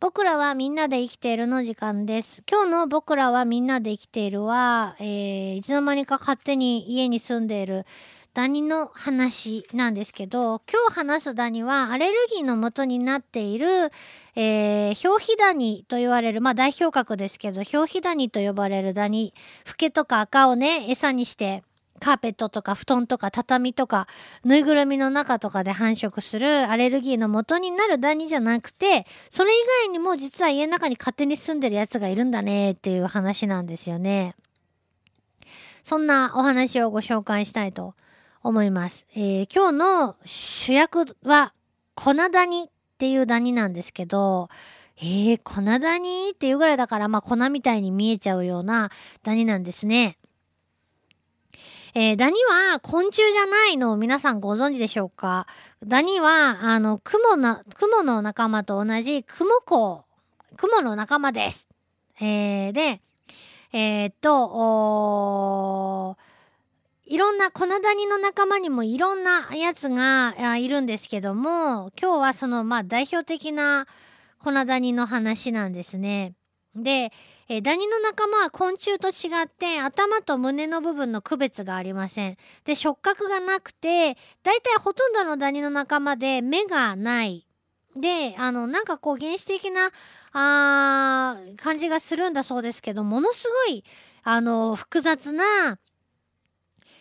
僕らはみんなで生きているの時間です。今日の僕らはみんなで生きているは、えーいつの間にか勝手に家に住んでいるダニの話なんですけど、今日話すダニはアレルギーの元になっている、えー、表皮ダニと言われる、まあ代表格ですけど、表皮ダニと呼ばれるダニ、フケとか赤をね、餌にして、カーペットとか布団とか畳とかぬいぐるみの中とかで繁殖するアレルギーの元になるダニじゃなくてそれ以外にも実は家の中に勝手に住んでるやつがいるんだねっていう話なんですよね。そんなお話をご紹介したいと思います。えー今日の主役は粉ダニっていうダニなんですけどえー、粉ダニっていうぐらいだから、まあ粉みたいに見えちゃうようなダニなんですね。えーダニは昆虫じゃないのを皆さんご存知でしょうか？ダニは、あの、クモな、クモの仲間と同じクモコクモの仲間です。えーで、えーっと、いろんな粉ダニの仲間にもいろんなやつがいるんですけども、今日はその、まあ、代表的な粉ダニの話なんですね。で、えーダニの仲間は昆虫と違って頭と胸の部分の区別がありません。で触覚がなくて大体ほとんどのダニの仲間で目がない。であのなんかこう原始的なあ感じがするんだそうですけどものすごいあの複雑な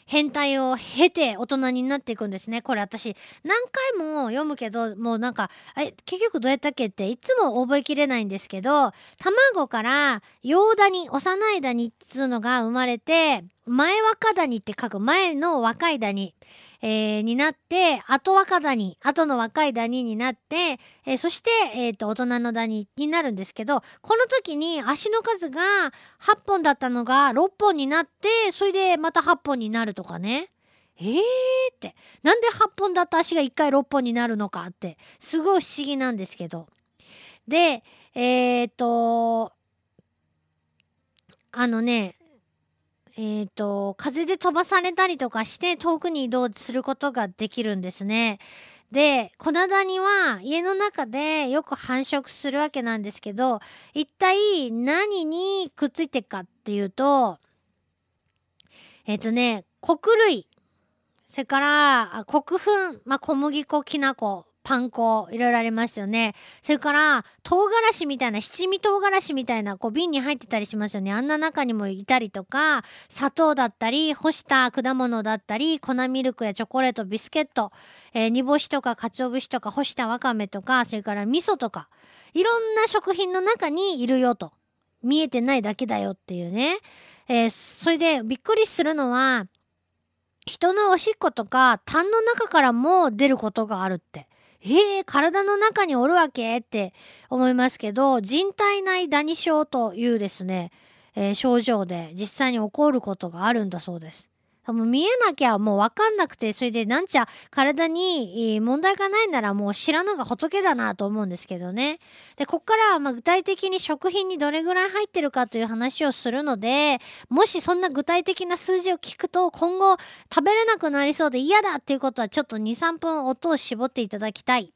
変態を経て大人になっていくんですね。これ私何回も読むけどもうなんかえ結局どうやったっけっていつも覚えきれないんですけど卵から幼ダニ幼いダニっつうのが生まれて前若ダニって書く前の若いダニ、えーになって後若ダニ後の若いダニになって、えーそして、えーと大人のダニになるんですけどこの時に足の数が8本だったのが6本になってそれでまた8本になるとかね。えーってなんで8本だった足が1回6本になるのかってすごい不思議なんですけど。でえっ、とあのねえっ、と風で飛ばされたりとかして遠くに移動することができるんですね。で粉ダニは家の中でよく繁殖するわけなんですけど一体何にくっついていくかっていうとえっ、とね穀類。それからあ国粉、まあ、小麦粉きな粉。パン粉いろいろありますよね。それから唐辛子みたいな七味唐辛子みたいなこう瓶に入ってたりしますよね。あんな中にもいたりとか砂糖だったり干した果物だったり粉ミルクやチョコレートビスケット、えー煮干しとか鰹節とか干したわかめとかそれから味噌とかいろんな食品の中にいるよと。見えてないだけだよっていうね、えーそれでびっくりするのは人のおしっことか痰の中からも出ることがあるって。えー、体の中におるわけ？って思いますけど人体内ダニ症というですね、えー症状で実際に起こることがあるんだそうです。もう見えなきゃもう分かんなくてそれでなんちゃ体に問題がないならもう知らぬが仏だなと思うんですけどね。でこっからはま具体的に食品にどれぐらい入ってるかという話をするのでもしそんな具体的な数字を聞くと今後食べれなくなりそうで嫌だっていうことはちょっと23分音を絞っていただきたい。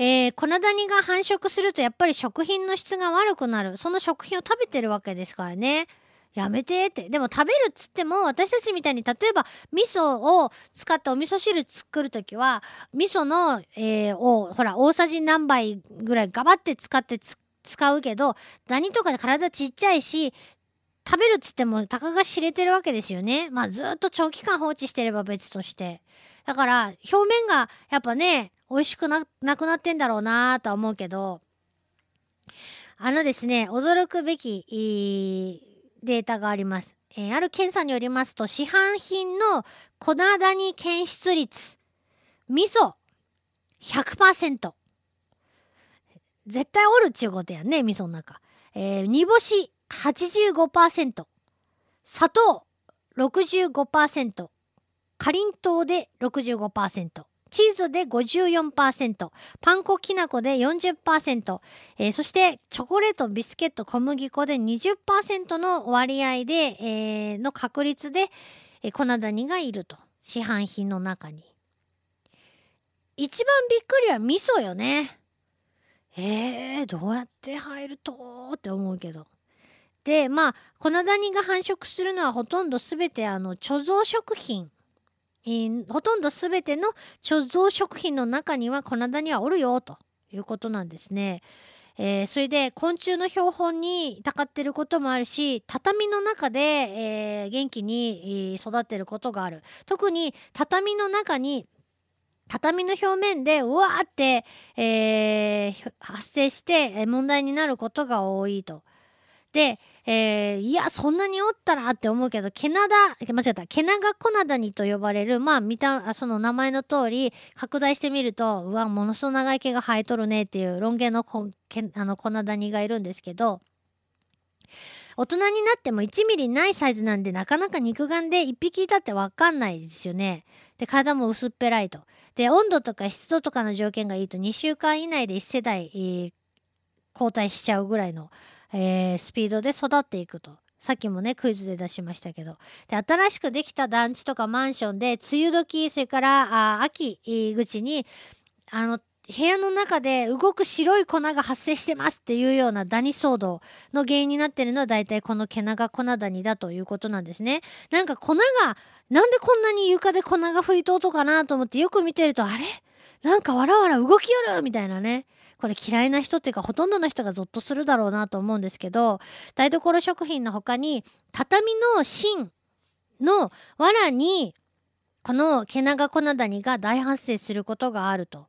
えー、粉ダニが繁殖するとやっぱり食品の質が悪くなるその食品を食べてるわけですからねやめてってでも食べるっつっても私たちみたいに例えば味噌を使ってお味噌汁作る時は味噌の、えーをほら大さじ何杯ぐらいガバって使って使うけどダニとかで体ちっちゃいし食べるっつってもたかが知れてるわけですよね。まあずっと長期間放置してれば別として。だから表面がやっぱね美味しくなくなってんだろうなとは思うけどあのですね驚くべきデータがあります。えーある検査によりますと市販品の粉ダニ検出率味噌100%絶対おるっちゅうことやね味噌の中、えー煮干し85%砂糖65%かりんとうで65%チーズで54%パン粉きな粉で40%、えーそしてチョコレートビスケット小麦粉で20%の割合で、えーの確率で、えー粉ダニがいると市販品の中に。一番びっくりは味噌よね。えー、どうやって入るとって思うけど。でまあ粉ダニが繁殖するのはほとんど全てあの貯蔵食品、えー、ほとんど全ての貯蔵食品の中には粉ダニはおるよということなんですね。えー、それで昆虫の標本にたかってることもあるし畳の中で、えー、元気に育ってることがある特に畳の中に畳の表面でうわーって、えー、発生して問題になることが多いと。で、えー、いや、そんなにおったらって思うけど、ケナダ、間違った、ケナガコナダニと呼ばれる、まあ、見た、その名前の通り、拡大してみると、うわ、ものすごい長い毛が生えとるねっていうロン毛のこけあのコナダニがいるんですけど、大人になっても1ミリないサイズなんでなかなか肉眼で1匹いたってわかんないですよね。で、体も薄っぺらいと。で、温度とか湿度とかの条件がいいと2週間以内で1世代、えー、交代しちゃうぐらいのえー、スピードで育っていくと。さっきもね、クイズで出しましたけど。で、新しくできた団地とかマンションで、梅雨時、それから、あ秋口に、あの、部屋の中で動く白い粉が発生してますっていうようなダニ騒動の原因になってるのは大体この毛長粉ダニだということなんですね。なんか粉が、なんでこんなに床で粉が吹いとうとかなと思ってよく見てると、あれ？なんかわらわら動きよるみたいなね。これ嫌いな人っていうかほとんどの人がゾッとするだろうなと思うんですけど台所食品の他に畳の芯の藁にこの毛長粉ダニが大発生することがあると。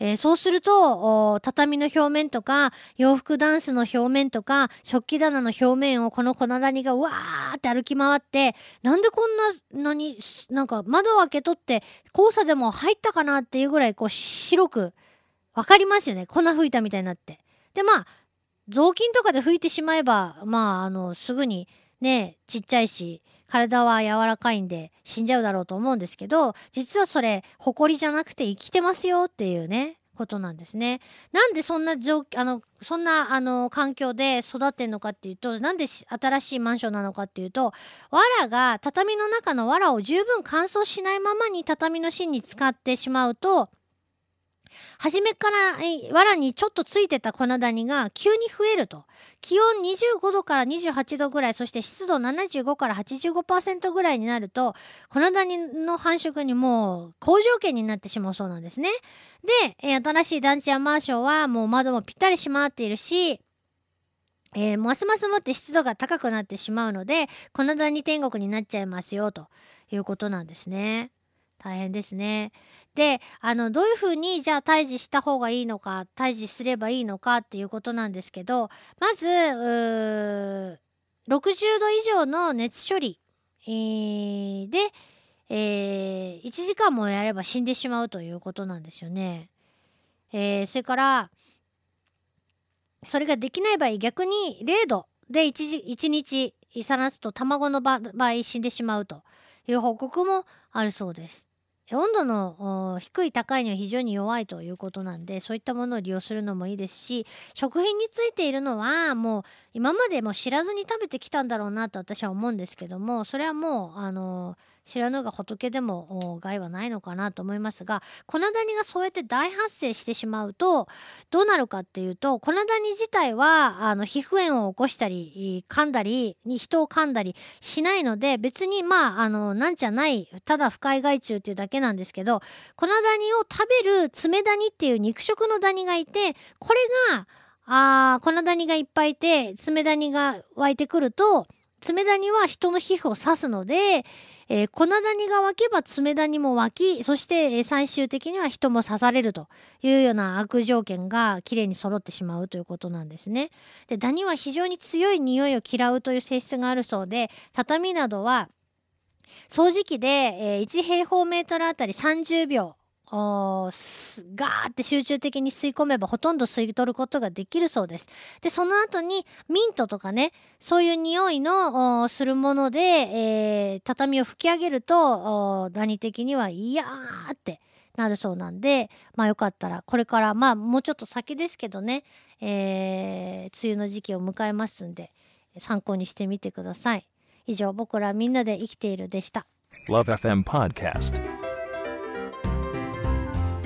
えー、そうすると畳の表面とか洋服ダンスの表面とか食器棚の表面をこの粉ダニがわーって歩き回ってなんでこんなのになんか窓を開けとって黄砂でも入ったかなっていうぐらいこう白くわかりますよね。粉吹いたみたいになって。で、まあ、雑巾とかで拭いてしまえば、まあ、あの、すぐにね、ちっちゃいし、体は柔らかいんで死んじゃうだろうと思うんですけど、実はそれ、埃じゃなくて生きてますよっていうね、ことなんですね。なんでそんな状あの、そんな、あの、環境で育ってんのかっていうと、なんで新しいマンションなのかっていうと、藁が、畳の中の藁を十分乾燥しないままに畳の芯に使ってしまうと、初めから藁にちょっとついてた粉ダニが急に増えると。気温25度から28度ぐらい、そして湿度75から85%ぐらいになると、粉ダニの繁殖にもう好条件になってしまうそうなんですね。で、え新しい団地やマンションはもう窓もぴったり閉まっているし、えー、ますますもって湿度が高くなってしまうので、粉ダニ天国になっちゃいますよ、ということなんですね。大変ですね。であのどういうふうにじゃあ退治した方がいいのか退治すればいいのかっていうことなんですけどまず60度以上の熱処理、えー、で、えー、1時間もやれば死んでしまうということなんですよね。えー、それからそれができない場合逆に0度で 1, 1日さらすと卵の場合死んでしまうという報告もあるそうです。温度の低い高いには非常に弱いということなんでそういったものを利用するのもいいですし食品についているのはもう今までも知らずに食べてきたんだろうなと私は思うんですけどもそれはもうあの知らぬが仏でも害はないのかなと思いますが粉ダニがそうやって大発生してしまうとどうなるかっていうと粉ダニ自体はあの皮膚炎を起こしたり噛んだりに人を噛んだりしないので別にまああのなんじゃないただ不快害虫っていうだけなんですけど粉ダニを食べる爪ダニっていう肉食のダニがいてこれがあ粉ダニがいっぱいいて爪ダニが湧いてくると爪ダニは人の皮膚を刺すので、えー、粉ダニが湧けば爪ダニも湧き、そして、えー、最終的には人も刺されるというような悪条件がきれいに揃ってしまうということなんですね。で、ダニは非常に強い匂いを嫌うという性質があるそうで、畳などは掃除機で、えー、1平方メートルあたり30秒ガーって集中的に吸い込めばほとんど吸い取ることができるそうです。で、その後にミントとかね、そういう匂いのするもので、えー、畳を拭き上げると、ダニ的にはいやーってなるそうなんで、まあよかったら、これから、まあもうちょっと先ですけどね、えー、梅雨の時期を迎えますんで、参考にしてみてください。以上、僕らみんなで生きているでした。LoveFM Podcast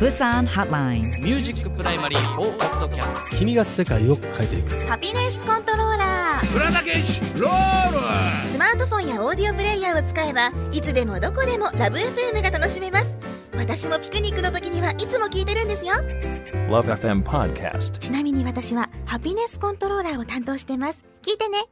Busan Hotline. ミュージックプライマリー4ポッドキャスト君が世界を変えていく。ハピネスコントローラー浦田健士ロール。スマートフォンやオーディオプレイヤーを使えばいつでもどこでもラブ f m が楽しめます。私もピクニックの時にはいつも聞いてるんですよ。Love FM Podcast. ちなみに私はハピネスコントローラーを担当してます。聞いてね